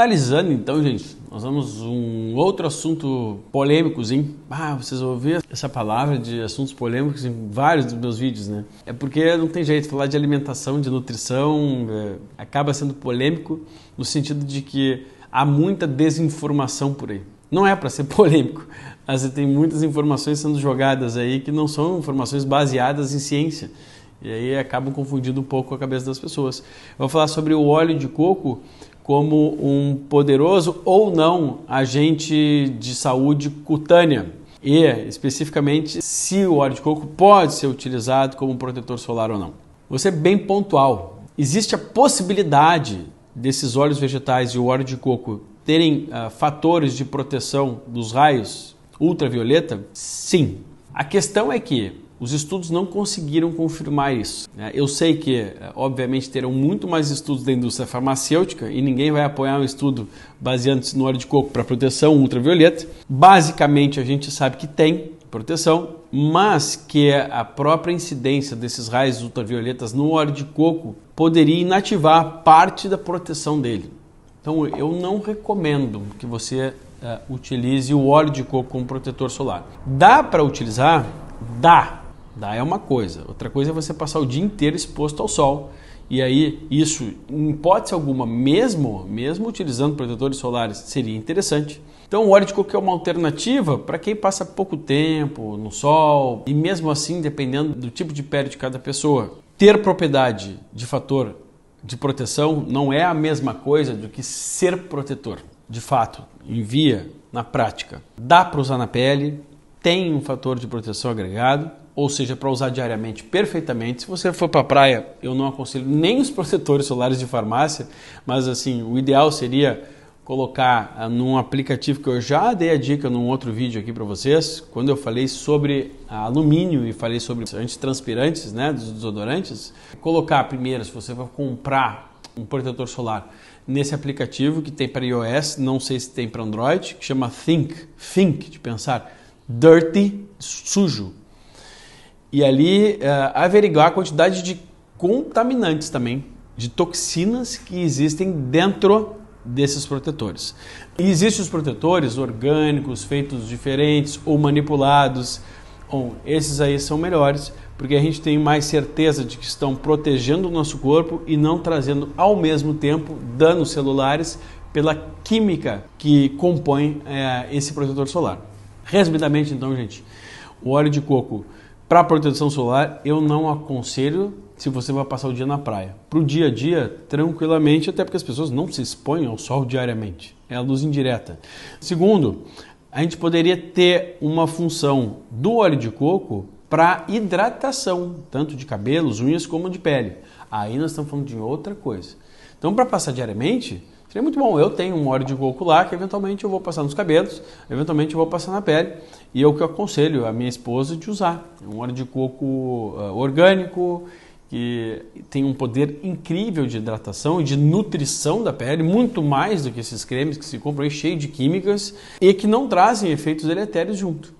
Finalizando então, gente, nós vamos um outro assunto polêmicozinho. Ah, vocês ouviram essa palavra de assuntos polêmicos em vários dos meus vídeos, né? É porque não tem jeito, falar de alimentação, de nutrição, é, acaba sendo polêmico no sentido de que há muita desinformação por aí. Não é para ser polêmico, mas tem muitas informações sendo jogadas aí que não são informações baseadas em ciência. E aí acabam confundindo um pouco a cabeça das pessoas. Vou falar sobre o óleo de coco como um poderoso ou não agente de saúde cutânea. E, especificamente, se o óleo de coco pode ser utilizado como protetor solar ou não. Você é bem pontual. Existe a possibilidade desses óleos vegetais e o óleo de coco terem uh, fatores de proteção dos raios ultravioleta? Sim. A questão é que os estudos não conseguiram confirmar isso. Né? Eu sei que, eh, obviamente, terão muito mais estudos da indústria farmacêutica e ninguém vai apoiar um estudo baseando-se no óleo de coco para proteção ultravioleta. Basicamente, a gente sabe que tem proteção, mas que a própria incidência desses raios ultravioletas no óleo de coco poderia inativar parte da proteção dele. Então, eu não recomendo que você uh, utilize o óleo de coco como protetor solar. Dá para utilizar? Dá Dá é uma coisa. Outra coisa é você passar o dia inteiro exposto ao sol. E aí, isso, em hipótese alguma, mesmo, mesmo utilizando protetores solares, seria interessante. Então, o óleo de coco é uma alternativa para quem passa pouco tempo no sol e, mesmo assim, dependendo do tipo de pele de cada pessoa. Ter propriedade de fator de proteção não é a mesma coisa do que ser protetor. De fato, em via, na prática, dá para usar na pele, tem um fator de proteção agregado, ou seja, para usar diariamente perfeitamente. Se você for para a praia, eu não aconselho nem os protetores solares de farmácia, mas assim, o ideal seria colocar ah, num aplicativo que eu já dei a dica num outro vídeo aqui para vocês, quando eu falei sobre alumínio e falei sobre antitranspirantes, né, dos desodorantes, colocar primeiro, se você for comprar um protetor solar nesse aplicativo que tem para iOS, não sei se tem para Android, que chama Think, Think de pensar, dirty, sujo, e ali uh, averiguar a quantidade de contaminantes também, de toxinas que existem dentro desses protetores. E existem os protetores orgânicos, feitos diferentes ou manipulados. Bom, esses aí são melhores, porque a gente tem mais certeza de que estão protegendo o nosso corpo e não trazendo ao mesmo tempo danos celulares pela química que compõe é, esse protetor solar. Resumidamente, então, gente, o óleo de coco para proteção solar, eu não aconselho se você vai passar o dia na praia. Para o dia a dia, tranquilamente, até porque as pessoas não se expõem ao sol diariamente. É a luz indireta. Segundo, a gente poderia ter uma função do óleo de coco para hidratação, tanto de cabelos, unhas como de pele. Aí nós estamos falando de outra coisa. Então, para passar diariamente, Seria muito bom. Eu tenho um óleo de coco lá que eventualmente eu vou passar nos cabelos, eventualmente eu vou passar na pele. E o que eu aconselho a minha esposa de usar. É um óleo de coco uh, orgânico, que tem um poder incrível de hidratação e de nutrição da pele, muito mais do que esses cremes que se compram aí cheio de químicas e que não trazem efeitos deletérios junto.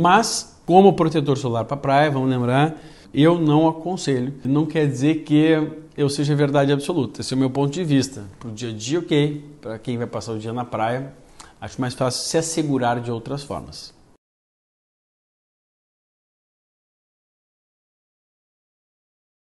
Mas, como protetor solar para praia, vamos lembrar, eu não aconselho. Não quer dizer que eu seja verdade absoluta. Esse é o meu ponto de vista. Para o dia a dia, ok. Para quem vai passar o dia na praia, acho mais fácil se assegurar de outras formas.